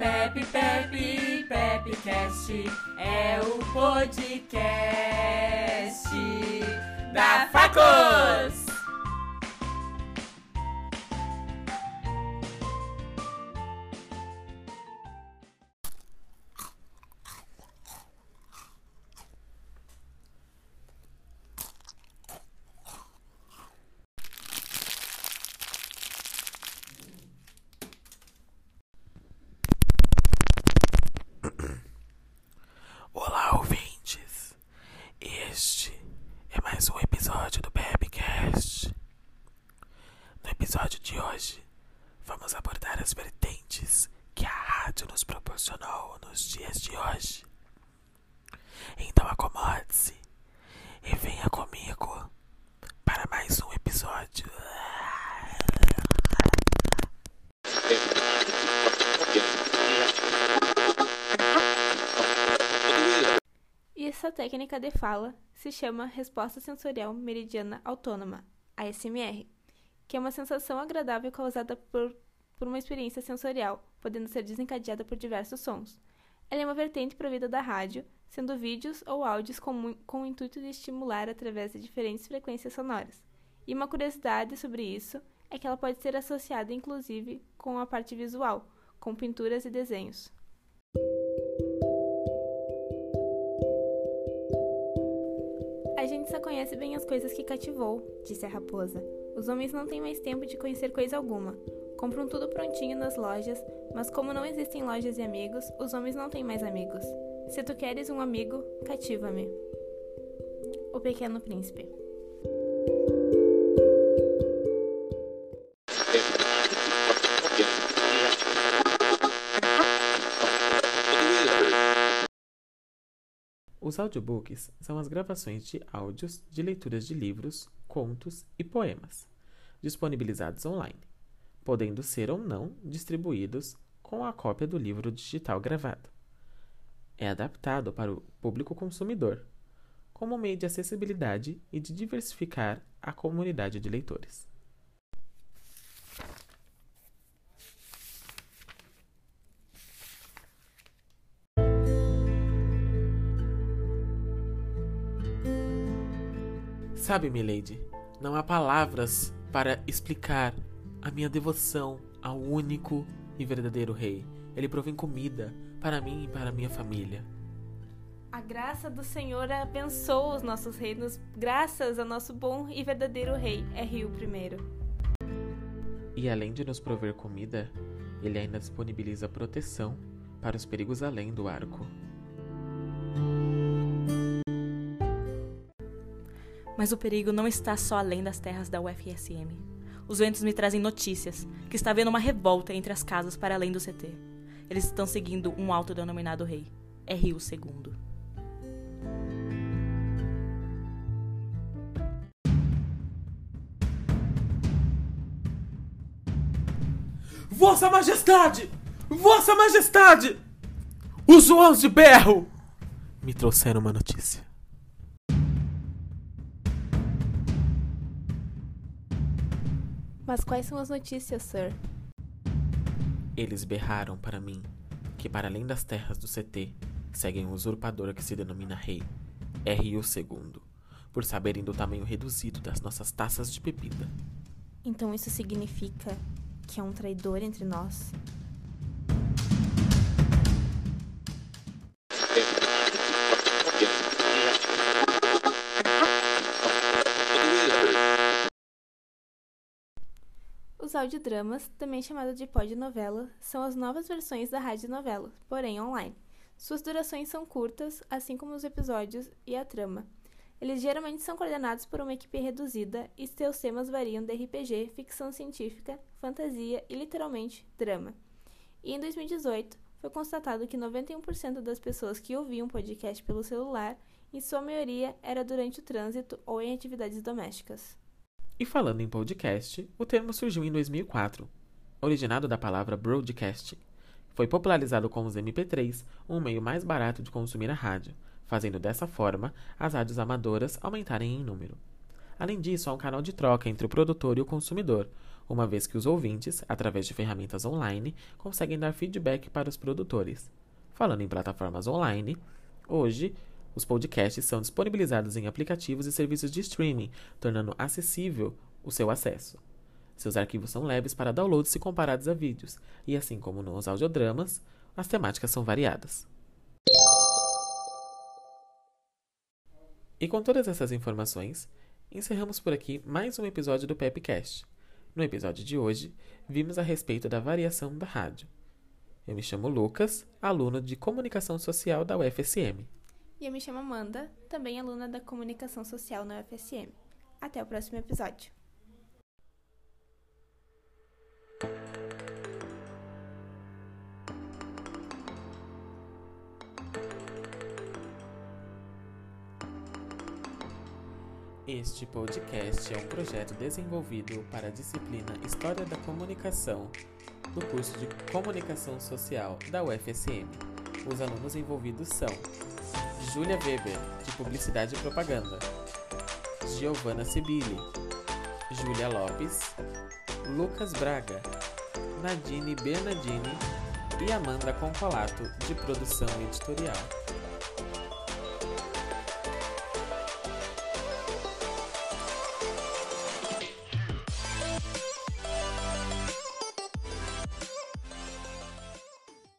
Pepe, Pepe, Pepcast é o podcast da Facos. De hoje, vamos abordar as vertentes que a rádio nos proporcionou nos dias de hoje. Então acomode-se e venha comigo para mais um episódio. E essa técnica de fala se chama Resposta Sensorial Meridiana Autônoma, ASMR, que é uma sensação agradável causada por, por uma experiência sensorial, podendo ser desencadeada por diversos sons. Ela é uma vertente provida da rádio, sendo vídeos ou áudios com, com o intuito de estimular através de diferentes frequências sonoras. E uma curiosidade sobre isso é que ela pode ser associada inclusive com a parte visual, com pinturas e desenhos. A gente só conhece bem as coisas que cativou, disse a raposa. Os homens não têm mais tempo de conhecer coisa alguma. Compram tudo prontinho nas lojas, mas como não existem lojas e amigos, os homens não têm mais amigos. Se tu queres um amigo, cativa-me. O Pequeno Príncipe. Os audiobooks são as gravações de áudios de leituras de livros, contos e poemas, disponibilizados online, podendo ser ou não distribuídos com a cópia do livro digital gravado. É adaptado para o público consumidor, como meio de acessibilidade e de diversificar a comunidade de leitores. Sabe, milady, não há palavras para explicar a minha devoção ao único e verdadeiro rei. Ele provém comida para mim e para minha família. A graça do Senhor abençoa os nossos reinos, graças ao nosso bom e verdadeiro rei, é Rio I. E além de nos prover comida, ele ainda disponibiliza proteção para os perigos além do arco. Mas o perigo não está só além das terras da UFSM. Os ventos me trazem notícias que está havendo uma revolta entre as casas para além do CT. Eles estão seguindo um autodenominado rei, é Rio II. Vossa Majestade! Vossa Majestade! Os de Berro! Me trouxeram uma notícia. Mas quais são as notícias, Sir? Eles berraram para mim que, para além das terras do CT, seguem um usurpador que se denomina Rei, R.U. II, por saberem do tamanho reduzido das nossas taças de bebida. Então isso significa que é um traidor entre nós? Audiodramas, também chamados de podnovela, são as novas versões da radionovela, porém online. Suas durações são curtas, assim como os episódios e a trama. Eles geralmente são coordenados por uma equipe reduzida e seus temas variam de RPG, ficção científica, fantasia e literalmente drama. E em 2018, foi constatado que 91% das pessoas que ouviam podcast pelo celular, em sua maioria, era durante o trânsito ou em atividades domésticas. E falando em podcast, o termo surgiu em 2004, originado da palavra broadcasting. Foi popularizado com os MP3, um meio mais barato de consumir a rádio, fazendo dessa forma as rádios amadoras aumentarem em número. Além disso, há um canal de troca entre o produtor e o consumidor, uma vez que os ouvintes, através de ferramentas online, conseguem dar feedback para os produtores. Falando em plataformas online, hoje os podcasts são disponibilizados em aplicativos e serviços de streaming, tornando acessível o seu acesso. Seus arquivos são leves para download se comparados a vídeos, e assim como nos audiodramas, as temáticas são variadas. E com todas essas informações, encerramos por aqui mais um episódio do Pepcast. No episódio de hoje, vimos a respeito da variação da rádio. Eu me chamo Lucas, aluno de Comunicação Social da UFSM. E eu me chamo Amanda, também aluna da Comunicação Social na UFSM. Até o próximo episódio. Este podcast é um projeto desenvolvido para a disciplina História da Comunicação do curso de Comunicação Social da UFSM. Os alunos envolvidos são Júlia Weber, de Publicidade e Propaganda, Giovana Sibili, Júlia Lopes, Lucas Braga, Nadine Bernardini. E Amanda Concolato, de Produção Editorial.